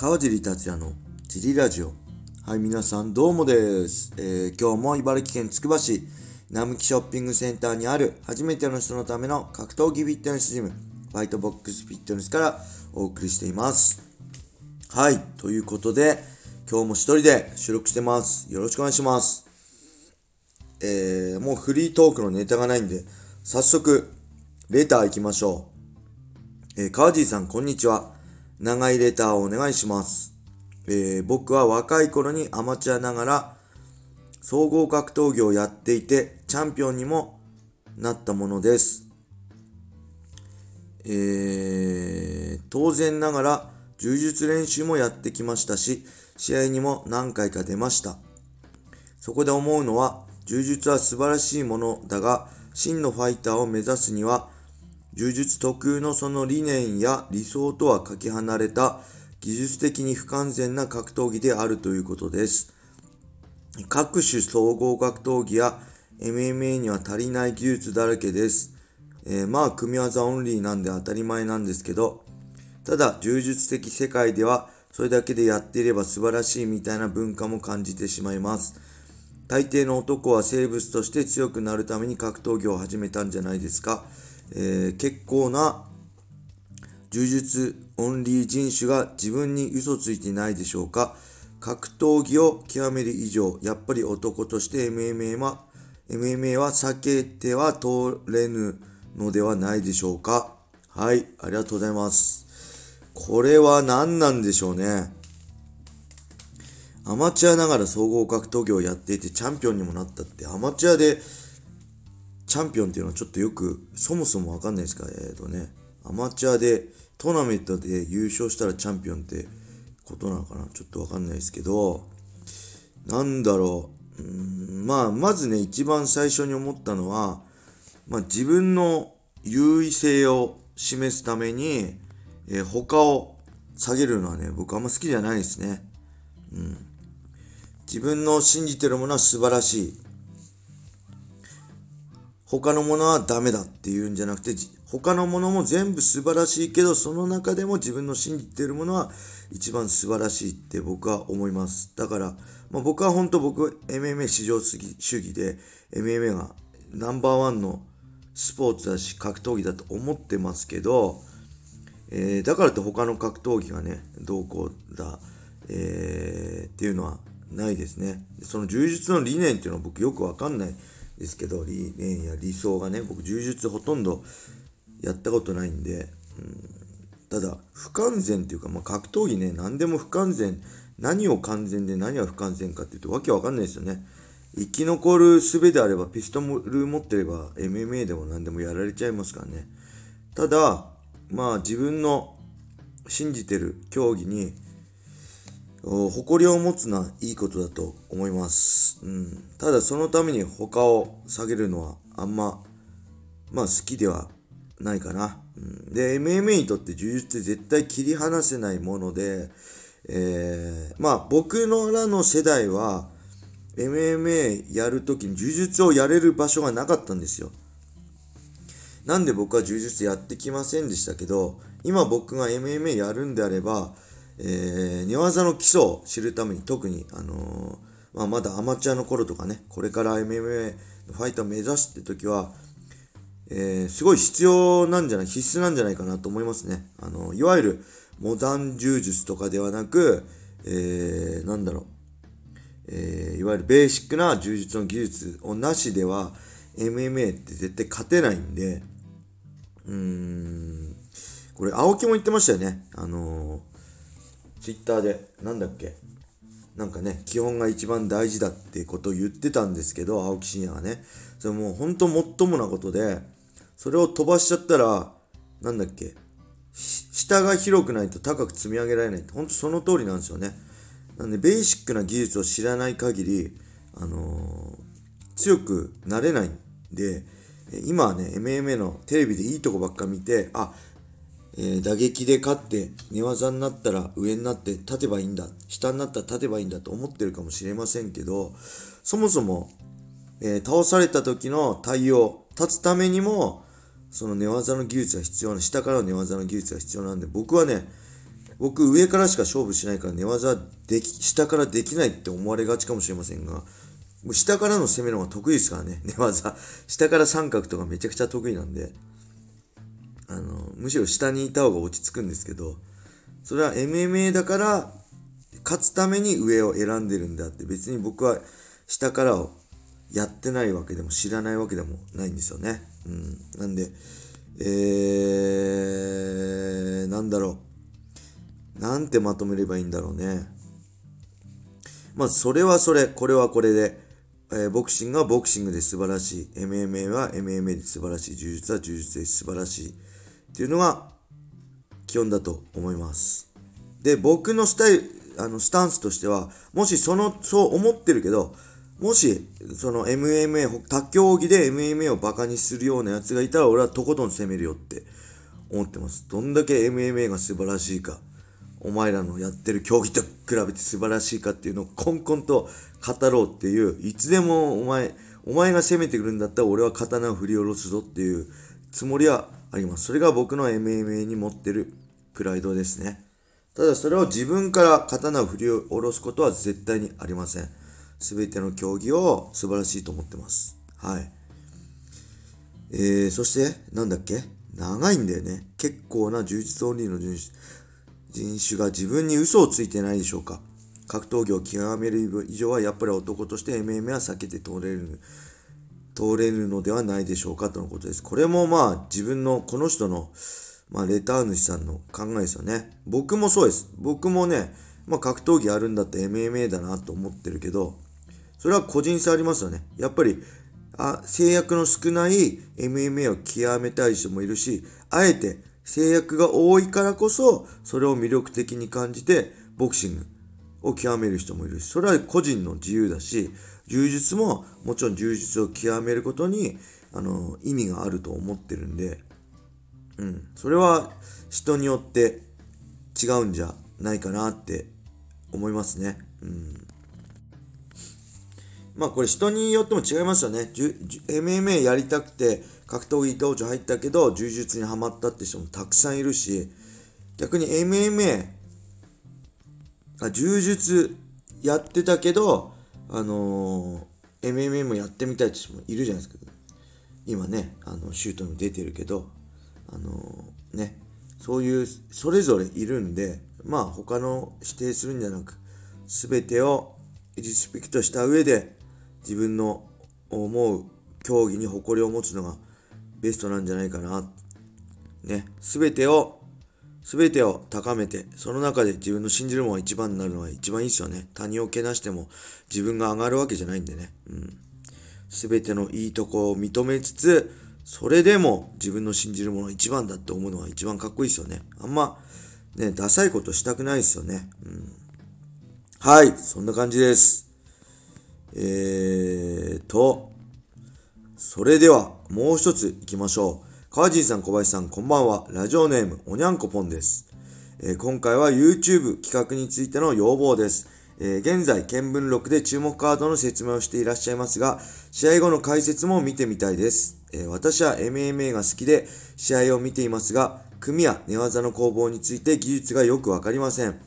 川尻達也のジリラジオ。はい、皆さんどうもです。えー、今日も茨城県つくば市並木ショッピングセンターにある初めての人のための格闘技フィットネスジム、ファイトボックスフィットネスからお送りしています。はい、ということで、今日も一人で収録してます。よろしくお願いします。えー、もうフリートークのネタがないんで、早速、レター行きましょう。えー、川尻さん、こんにちは。長いレターをお願いします。えー、僕は若い頃にアマチュアながら総合格闘技をやっていてチャンピオンにもなったものです。えー、当然ながら柔術練習もやってきましたし、試合にも何回か出ました。そこで思うのは、柔術は素晴らしいものだが、真のファイターを目指すには、柔術特有のその理念や理想とはかけ離れた技術的に不完全な格闘技であるということです。各種総合格闘技や MMA には足りない技術だらけです。えー、まあ組み技オンリーなんで当たり前なんですけど、ただ柔術的世界ではそれだけでやっていれば素晴らしいみたいな文化も感じてしまいます。大抵の男は生物として強くなるために格闘技を始めたんじゃないですか。えー、結構な柔術オンリー人種が自分に嘘ついてないでしょうか格闘技を極める以上、やっぱり男として MMA は、MMA は避けては通れぬのではないでしょうかはい、ありがとうございます。これは何なんでしょうね。アマチュアながら総合格闘技をやっていてチャンピオンにもなったって、アマチュアでチャンピオンっていうのはちょっとよく、そもそもわかんないですか？えっ、ー、とね、アマチュアでトーナメントで優勝したらチャンピオンってことなのかな？ちょっとわかんないですけど、なんだろう。うんまあ、まずね、一番最初に思ったのは、まあ、自分の優位性を示すために、えー、他を下げるのはね、僕あんま好きじゃないですね。うん。自分の信じてるものは素晴らしい。他のものはダメだっていうんじゃなくて、他のものも全部素晴らしいけど、その中でも自分の信じているものは一番素晴らしいって僕は思います。だから、まあ、僕は本当僕、MMA 至上主義で、MMA がナンバーワンのスポーツだし、格闘技だと思ってますけど、えー、だからって他の格闘技がね、どうこうだ、えー、っていうのはないですね。その柔術の理念っていうのは僕よくわかんない。ですけど、理念や理想がね、僕、柔術ほとんどやったことないんで、うん、ただ、不完全っていうか、まあ、格闘技ね、何でも不完全、何を完全で何は不完全かっていうと、わけわかんないですよね。生き残る術であれば、ピストル持ってれば、MMA でも何でもやられちゃいますからね。ただ、まあ、自分の信じてる競技に、誇りを持つのはいいことだと思います。うん。ただそのために他を下げるのはあんま、まあ好きではないかな。うん、で、MMA にとって柔術って絶対切り離せないもので、えー、まあ僕のらの世代は MMA やるときに柔術をやれる場所がなかったんですよ。なんで僕は柔術やってきませんでしたけど、今僕が MMA やるんであれば、えー、寝技の基礎を知るために特に、あのー、まあ、まだアマチュアの頃とかね、これから MMA のファイターを目指すって時は、えー、すごい必要なんじゃない、必須なんじゃないかなと思いますね。あの、いわゆるモダン柔術とかではなく、えー、なんだろう、えー、いわゆるベーシックな柔術の技術をなしでは、MMA って絶対勝てないんで、うーん、これ、青木も言ってましたよね。あのツイッターで、なんだっけ、なんかね、基本が一番大事だってことを言ってたんですけど、青木真也がね。それもう本当もっともなことで、それを飛ばしちゃったら、なんだっけ、下が広くないと高く積み上げられないって、ほんとその通りなんですよね。なんで、ベーシックな技術を知らない限り、あのー、強くなれないんで、今はね、MMA のテレビでいいとこばっか見て、あ、えー、打撃で勝って寝技になったら上になって立てばいいんだ下になったら立てばいいんだと思ってるかもしれませんけどそもそも、えー、倒された時の対応立つためにもその寝技の技術が必要な下からの寝技の技術が必要なんで僕はね僕上からしか勝負しないから寝技でき、下からできないって思われがちかもしれませんが、下からの攻めの方が得意ですからね、寝技。下から三角とかめちゃくちゃ得意なんで、あの、むしろ下にいた方が落ち着くんですけど、それは MMA だから勝つために上を選んでるんだって別に僕は下からをやってないわけでも知らないわけでもないんですよね。うん。なんで、えー、なんだろう。なんてまとめればいいんだろうね。まあ、それはそれ、これはこれで、えー、ボクシングはボクシングで素晴らしい。MMA は MMA で素晴らしい。柔術は柔術で素晴らしい。っていうのが基本だと思います。で、僕のスタイル、あの、スタンスとしては、もしその、そう思ってるけど、もし、その MMA、他競技で MMA をバカにするようなやつがいたら、俺はとことん攻めるよって思ってます。どんだけ MMA が素晴らしいか、お前らのやってる競技と比べて素晴らしいかっていうのをコンコンと語ろうっていう、いつでもお前、お前が攻めてくるんだったら俺は刀を振り下ろすぞっていうつもりはあります。それが僕の MMA に持ってるプライドですね。ただそれを自分から刀を振り下ろすことは絶対にありません。すべての競技を素晴らしいと思ってます。はい。えー、そして、なんだっけ？長いんだよね。結構な充実オンリーの人種が自分に嘘をついてないでしょうか。格闘技を極める以上はやっぱり男として MMA は避けて通れる、通れるのではないでしょうかとのことです。これもまあ自分の、この人のまあ、レター主さんの考えですよね。僕もそうです。僕もね、まあ、格闘技あるんだって MMA だなと思ってるけど、それは個人差ありますよね。やっぱり、あ制約の少ない MMA を極めたい人もいるし、あえて制約が多いからこそ、それを魅力的に感じて、ボクシングを極める人もいるし、それは個人の自由だし、柔術ももちろん柔術を極めることに、あの、意味があると思ってるんで、うん。それは人によって違うんじゃないかなって思いますね。うん。まあこれ人によっても違いますよね。MMA やりたくて格闘技道場入ったけど柔術にはまったって人もたくさんいるし、逆に MMA、あ柔術やってたけど、あのー、MMA もやってみたいって人もいるじゃないですか。今ね、あの、シュートにも出てるけど、あのー、ね、そういう、それぞれいるんで、まあ他の否定するんじゃなく、すべてをリスペクトした上で、自分の思う競技に誇りを持つのがベストなんじゃないかな。ね、すべてを、すべてを高めて、その中で自分の信じるものが一番になるのが一番いいですよね。他人をけなしても自分が上がるわけじゃないんでね。うん。すべてのいいとこを認めつつ、それでも自分の信じるものが一番だって思うのは一番かっこいいですよね。あんま、ね、ダサいことしたくないですよね。うん。はい、そんな感じです。えーと、それではもう一つ行きましょう。川尻さん、小林さん、こんばんは。ラジオネーム、おにゃんこぽんです。えー、今回は YouTube 企画についての要望です。えー、現在、見聞録で注目カードの説明をしていらっしゃいますが、試合後の解説も見てみたいです。えー、私は MMA が好きで試合を見ていますが、組や寝技の攻防について技術がよくわかりません。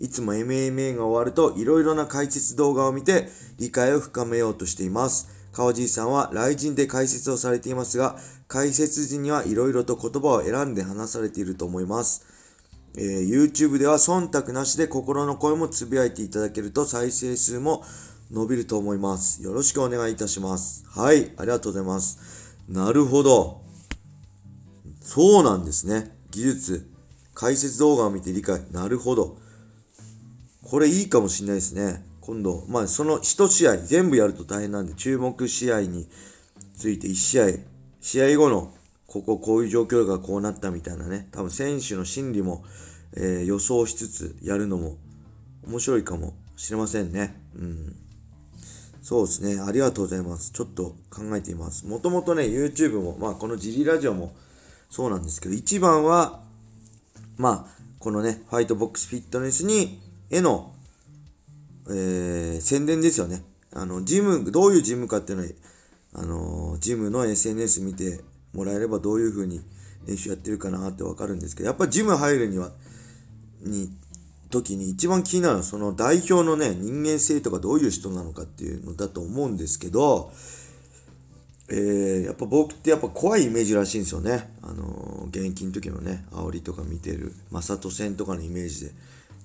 いつも MMA が終わると色々な解説動画を見て理解を深めようとしています。川尻さんは雷神で解説をされていますが、解説時には色々と言葉を選んで話されていると思います。えー、YouTube では忖度なしで心の声もつぶやいていただけると再生数も伸びると思います。よろしくお願いいたします。はい、ありがとうございます。なるほど。そうなんですね。技術。解説動画を見て理解。なるほど。これいいかもしれないですね。今度、まあその1試合全部やると大変なんで、注目試合について1試合、試合後のこここういう状況がこうなったみたいなね、多分選手の心理も、えー、予想しつつやるのも面白いかもしれませんね。うん。そうですね。ありがとうございます。ちょっと考えています。もともとね、YouTube も、まあ、このジリラジオもそうなんですけど、一番は、まあ、このね、ファイトボックスフィットネスに、への、えー、宣伝ですよね。あの、ジム、どういうジムかっていうのは、あの、ジムの SNS 見てもらえればどういう風に練習やってるかなってわかるんですけど、やっぱジム入るには、に、時に一番気になるのはその代表のね、人間性とかどういう人なのかっていうのだと思うんですけど、えー、やっぱ僕ってやっぱ怖いイメージらしいんですよね。あの、現役の時のね、煽りとか見てる、正人戦とかのイメージで。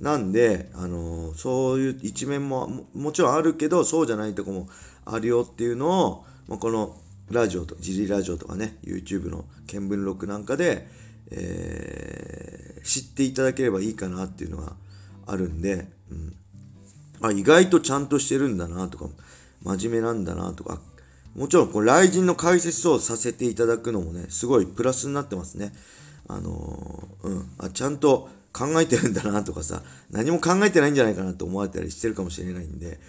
なんで、あの、そういう一面ももちろんあるけど、そうじゃないとこもあるよっていうのを、まあ、このラジオと、ジリラジオとかね、YouTube の見聞録なんかで、えー、知っていただければいいかなっていうのがあるんで、うん。あ、意外とちゃんとしてるんだなとか、真面目なんだなとか、もちろん、こう、雷神の解説をさせていただくのもね、すごいプラスになってますね。あのー、うん。あ、ちゃんと考えてるんだなとかさ、何も考えてないんじゃないかなと思われたりしてるかもしれないんで、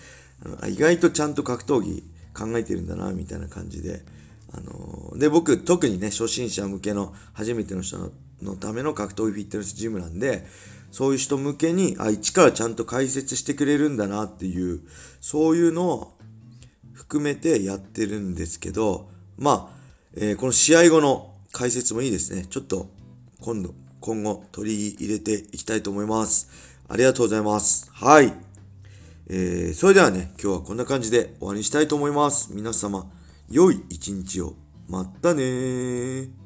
あの意外とちゃんと格闘技考えてるんだな、みたいな感じで、あのー、で、僕、特にね、初心者向けの、初めての人のための格闘技フィットネスジムなんで、そういう人向けに、あ、一からちゃんと解説してくれるんだなっていう、そういうのを含めてやってるんですけど、まあ、えー、この試合後の解説もいいですね。ちょっと今度、今後取り入れていきたいと思います。ありがとうございます。はい。えー、それではね、今日はこんな感じで終わりにしたいと思います。皆様、良い一日を。またねー。